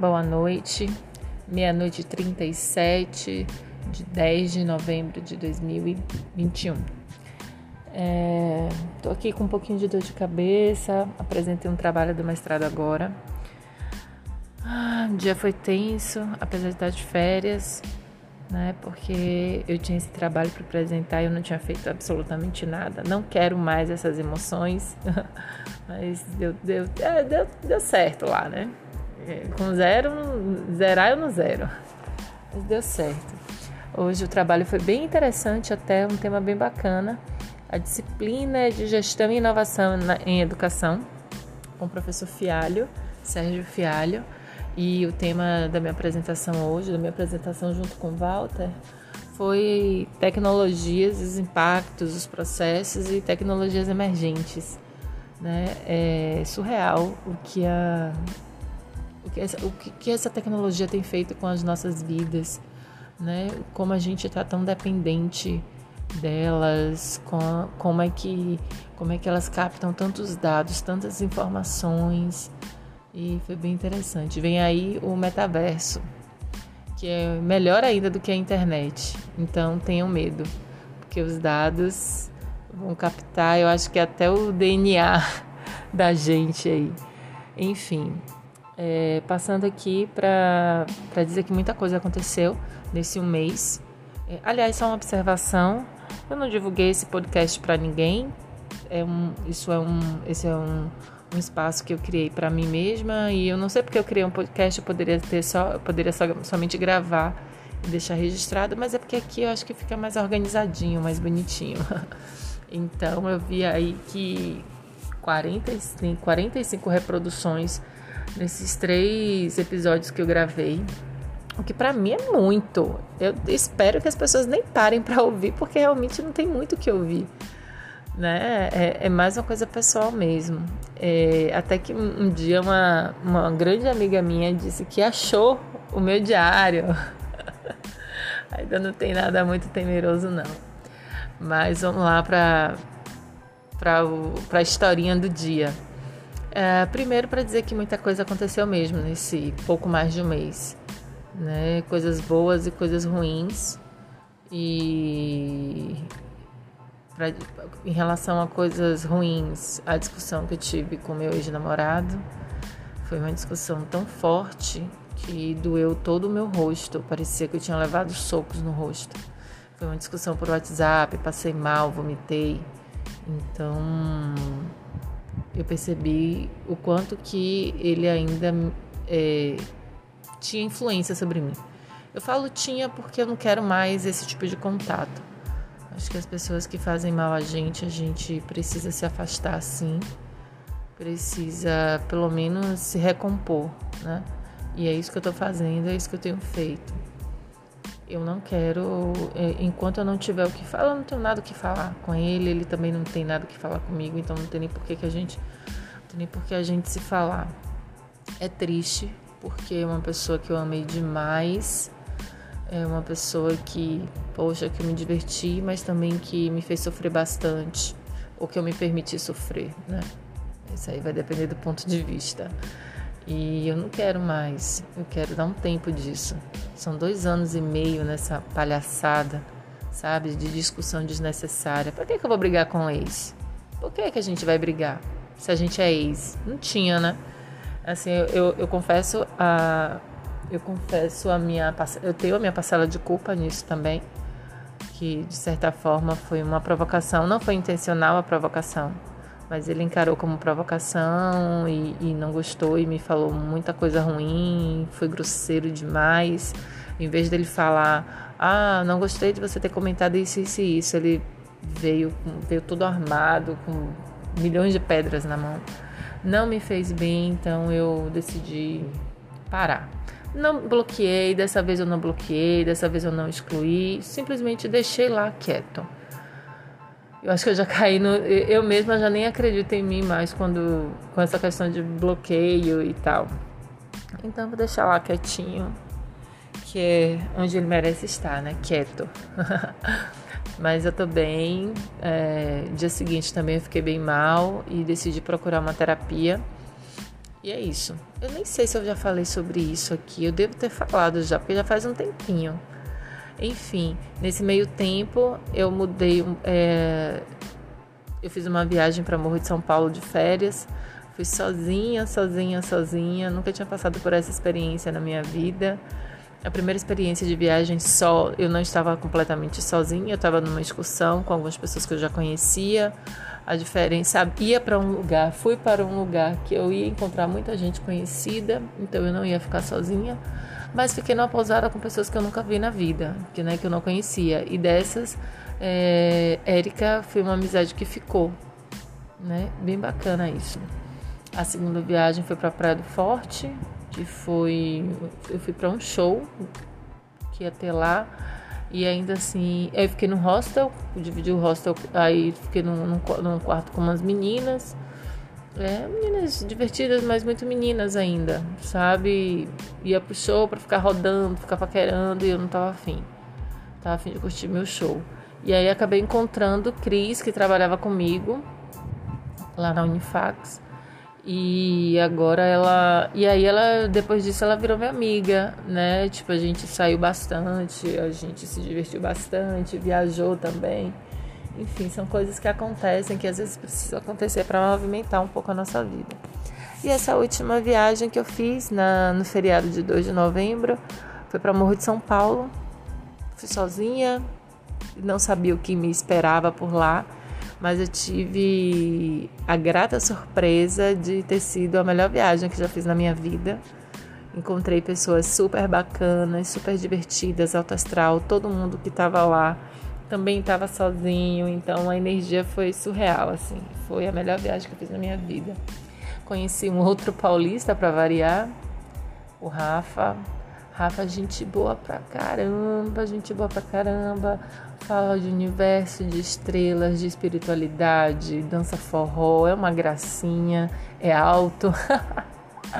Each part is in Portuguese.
boa noite. Meia-noite 37 de 10 de novembro de 2021. Estou é, aqui com um pouquinho de dor de cabeça. Apresentei um trabalho do mestrado agora. Ah, o dia foi tenso, apesar de estar de férias, né? Porque eu tinha esse trabalho para apresentar e eu não tinha feito absolutamente nada. Não quero mais essas emoções, mas deu, deu, é, deu, deu certo lá, né? É, com zero, zerar eu não zero. Mas deu certo. Hoje o trabalho foi bem interessante, até um tema bem bacana. A disciplina de gestão e inovação na, em educação, com o professor Fialho, Sérgio Fialho. E o tema da minha apresentação hoje, da minha apresentação junto com o Walter, foi tecnologias, os impactos, os processos e tecnologias emergentes. Né? É surreal o que, a, o, que essa, tecnologia tem feito com as nossas vidas, né? como a gente está tão dependente delas, com, como, é que, como é que elas captam tantos dados, tantas informações e foi bem interessante. Vem aí o metaverso, que é melhor ainda do que a internet. Então tenham medo, porque os dados vão captar, eu acho que até o DNA da gente aí. Enfim, é, passando aqui para dizer que muita coisa aconteceu nesse um mês. É, aliás, só uma observação: eu não divulguei esse podcast para ninguém. É um, isso é um, esse é um um espaço que eu criei para mim mesma e eu não sei porque eu criei um podcast, eu poderia ter só, eu poderia só, somente gravar e deixar registrado, mas é porque aqui eu acho que fica mais organizadinho, mais bonitinho. Então eu vi aí que 40, tem 45 reproduções nesses três episódios que eu gravei. O que para mim é muito. Eu espero que as pessoas nem parem para ouvir, porque realmente não tem muito o que ouvir né? É, é, mais uma coisa pessoal mesmo. É, até que um, dia uma, uma grande amiga minha disse que achou o meu diário. Ainda não tem nada muito temeroso, não. Mas vamos lá para a historinha do dia. É, primeiro, para dizer que muita coisa aconteceu mesmo nesse pouco mais de um mês. Né? Coisas boas e coisas ruins. E pra, em relação a coisas ruins, a discussão que eu tive com meu ex-namorado foi uma discussão tão forte que doeu todo o meu rosto. Parecia que eu tinha levado socos no rosto. Foi uma discussão por WhatsApp, passei mal, vomitei. Então eu percebi o quanto que ele ainda é, tinha influência sobre mim. Eu falo tinha porque eu não quero mais esse tipo de contato. Acho que as pessoas que fazem mal a gente, a gente precisa se afastar sim. Precisa pelo menos se recompor, né? E é isso que eu tô fazendo, é isso que eu tenho feito. Eu não quero, é, enquanto eu não tiver o que falar, eu não tenho nada o que falar com ele, ele também não tem nada o que falar comigo, então não tem nem por que, que a gente, não tem nem por que a gente se falar. É triste, porque é uma pessoa que eu amei demais é uma pessoa que, poxa, que eu me diverti, mas também que me fez sofrer bastante, ou que eu me permiti sofrer, né? Isso aí vai depender do ponto de vista. E eu não quero mais, eu quero dar um tempo disso. São dois anos e meio nessa palhaçada, sabe, de discussão desnecessária. Por que, que eu vou brigar com o ex? Por que, que a gente vai brigar se a gente é ex? Não tinha, né? Assim, eu, eu, eu confesso a eu confesso a minha eu tenho a minha parcela de culpa nisso também, que de certa forma foi uma provocação, não foi intencional a provocação, mas ele encarou como provocação e, e não gostou e me falou muita coisa ruim, foi grosseiro demais. Em vez dele falar, ah, não gostei de você ter comentado isso, isso e isso, ele veio, veio todo armado, com milhões de pedras na mão. Não me fez bem, então eu decidi parar. Não bloqueei, dessa vez eu não bloqueei, dessa vez eu não excluí, simplesmente deixei lá quieto. Eu acho que eu já caí no. Eu mesma já nem acredito em mim mais quando com essa questão de bloqueio e tal. Então vou deixar lá quietinho, que é onde ele merece estar, né? Quieto. Mas eu tô bem. É, dia seguinte também eu fiquei bem mal e decidi procurar uma terapia. E é isso. Eu nem sei se eu já falei sobre isso aqui. Eu devo ter falado já, porque já faz um tempinho. Enfim, nesse meio tempo eu mudei. É, eu fiz uma viagem para Morro de São Paulo de férias. Fui sozinha, sozinha, sozinha. Nunca tinha passado por essa experiência na minha vida. A primeira experiência de viagem só, eu não estava completamente sozinha. Eu estava numa excursão com algumas pessoas que eu já conhecia a diferença. Ia para um lugar, fui para um lugar que eu ia encontrar muita gente conhecida, então eu não ia ficar sozinha. Mas fiquei numa pousada com pessoas que eu nunca vi na vida, que, né, que eu não conhecia. E dessas, é, Érica foi uma amizade que ficou, né? Bem bacana isso. A segunda viagem foi para Praia do Forte, que foi. Eu fui para um show que ia ter lá. E ainda assim, eu fiquei no hostel, dividi o hostel, aí fiquei num, num, num quarto com umas meninas. É, meninas divertidas, mas muito meninas ainda, sabe? Ia pro show pra ficar rodando, ficar paquerando e eu não tava afim. Tava afim de curtir meu show. E aí acabei encontrando Cris, que trabalhava comigo lá na Unifax. E agora ela. E aí ela, depois disso, ela virou minha amiga, né? Tipo, a gente saiu bastante, a gente se divertiu bastante, viajou também. Enfim, são coisas que acontecem, que às vezes precisam acontecer para movimentar um pouco a nossa vida. E essa última viagem que eu fiz na, no feriado de 2 de novembro foi para Morro de São Paulo. Fui sozinha, não sabia o que me esperava por lá mas eu tive a grata surpresa de ter sido a melhor viagem que já fiz na minha vida. Encontrei pessoas super bacanas, super divertidas, alto astral, todo mundo que estava lá também estava sozinho, então a energia foi surreal, assim. Foi a melhor viagem que eu fiz na minha vida. Conheci um outro paulista para variar, o Rafa. Rafa, gente boa pra caramba, gente boa pra caramba fala de universo, de estrelas, de espiritualidade, dança forró, é uma gracinha, é alto,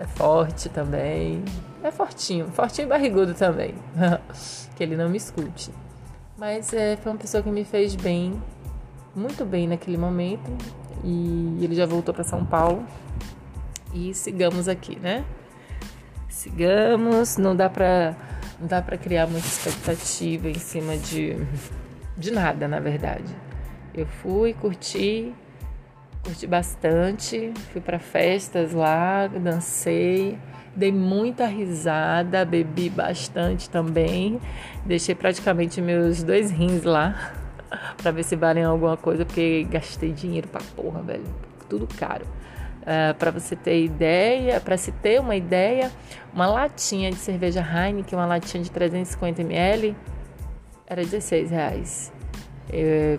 é forte também, é fortinho, fortinho e barrigudo também, que ele não me escute. Mas é, foi uma pessoa que me fez bem, muito bem naquele momento, e ele já voltou para São Paulo. E sigamos aqui, né? Sigamos, não dá para não dá para criar muita expectativa em cima de, de nada, na verdade. Eu fui, curti, curti bastante, fui para festas lá, dancei, dei muita risada, bebi bastante também. Deixei praticamente meus dois rins lá para ver se valem alguma coisa, porque gastei dinheiro pra porra, velho. Tudo caro. Uh, ah, para você ter ideia, para se ter uma ideia, uma latinha de cerveja Heineken, uma latinha de 350 ml, era 16 reais.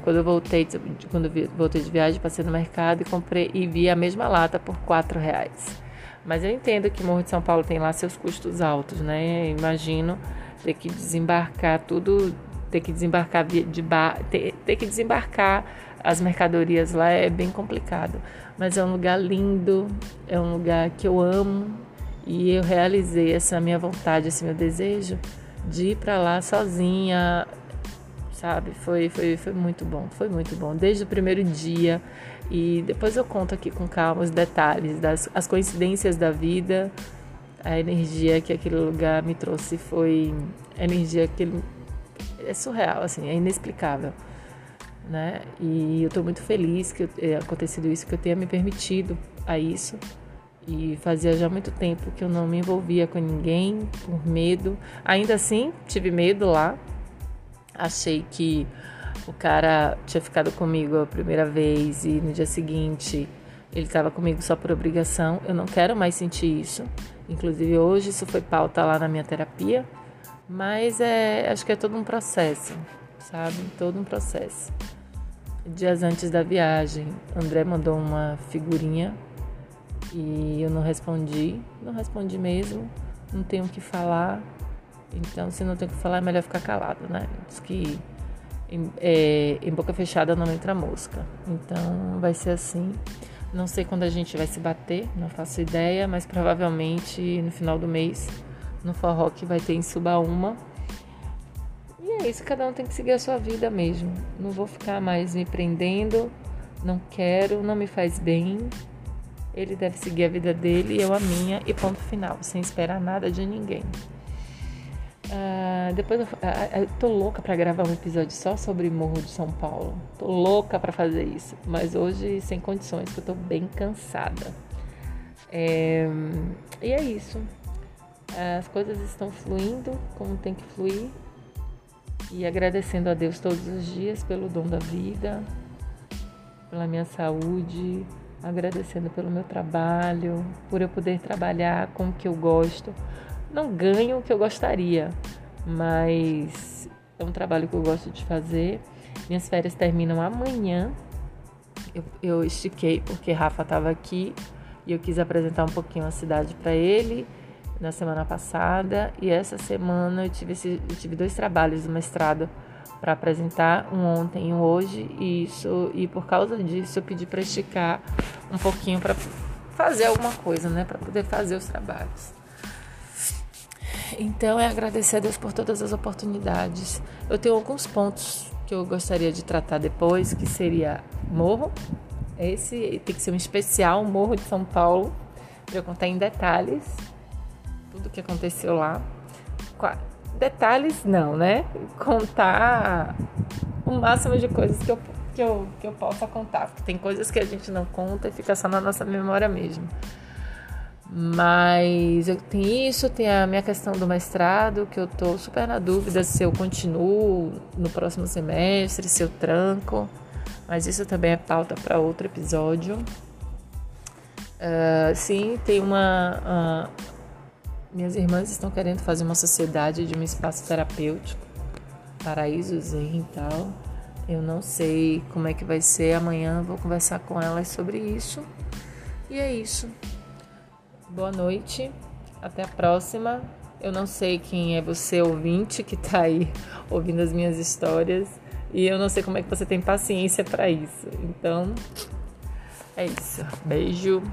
Quando eu voltei, quando eu voltei de viagem, passei no mercado e comprei e vi a mesma lata por 4 reais. Mas eu entendo que Morro de São Paulo tem lá seus custos altos, né? imagino ter que desembarcar tudo, ter que desembarcar de bar, ter, ter que desembarcar as mercadorias lá é bem complicado mas é um lugar lindo, é um lugar que eu amo e eu realizei essa minha vontade, esse meu desejo de ir para lá sozinha, sabe? Foi, foi, foi muito bom, foi muito bom, desde o primeiro dia. E depois eu conto aqui com calma os detalhes, das, as coincidências da vida, a energia que aquele lugar me trouxe foi energia que ele, é surreal, assim, é inexplicável né? E eu estou muito feliz que tenha acontecido isso, que eu tenha me permitido a isso. E fazia já muito tempo que eu não me envolvia com ninguém por medo. Ainda assim, tive medo lá. Achei que o cara tinha ficado comigo a primeira vez e no dia seguinte ele estava comigo só por obrigação. Eu não quero mais sentir isso. Inclusive hoje isso foi pauta lá na minha terapia. Mas é, acho que é todo um processo, sabe? Todo um processo. Dias antes da viagem, André mandou uma figurinha e eu não respondi. Não respondi mesmo, não tenho o que falar. Então, se não tem o que falar, é melhor ficar calado, né? Diz que em, é, em boca fechada não entra mosca. Então, vai ser assim. Não sei quando a gente vai se bater, não faço ideia, mas provavelmente no final do mês, no forró que vai ter em Subaúma é isso, cada um tem que seguir a sua vida mesmo. Não vou ficar mais me prendendo, não quero, não me faz bem. Ele deve seguir a vida dele e eu a minha, e ponto final, sem esperar nada de ninguém. Uh, depois eu, uh, tô louca para gravar um episódio só sobre Morro de São Paulo. Tô louca para fazer isso, mas hoje sem condições, porque eu tô bem cansada. É, e é isso. As coisas estão fluindo como tem que fluir. E agradecendo a Deus todos os dias pelo dom da vida, pela minha saúde, agradecendo pelo meu trabalho, por eu poder trabalhar com o que eu gosto. Não ganho o que eu gostaria, mas é um trabalho que eu gosto de fazer. Minhas férias terminam amanhã. Eu, eu estiquei porque Rafa estava aqui e eu quis apresentar um pouquinho a cidade para ele na semana passada e essa semana eu tive, esse, eu tive dois trabalhos do mestrado para apresentar, um ontem e um hoje, e isso e por causa disso eu pedi para esticar um pouquinho para fazer alguma coisa, né, para poder fazer os trabalhos. Então é agradecer a Deus por todas as oportunidades. Eu tenho alguns pontos que eu gostaria de tratar depois, que seria morro. Esse tem que ser um especial, morro de São Paulo, para eu contar em detalhes tudo que aconteceu lá. Detalhes não, né? Contar o máximo de coisas que eu, que eu, que eu possa contar. Porque tem coisas que a gente não conta e fica só na nossa memória mesmo. Mas eu tenho isso, tem a minha questão do mestrado, que eu tô super na dúvida se eu continuo no próximo semestre, se eu tranco. Mas isso também é pauta para outro episódio. Uh, sim, tem uma. Uh, minhas irmãs estão querendo fazer uma sociedade de um espaço terapêutico, paraíso zen e tal. Eu não sei como é que vai ser. Amanhã vou conversar com elas sobre isso. E é isso. Boa noite. Até a próxima. Eu não sei quem é você ouvinte que está aí ouvindo as minhas histórias e eu não sei como é que você tem paciência para isso. Então, é isso. Beijo.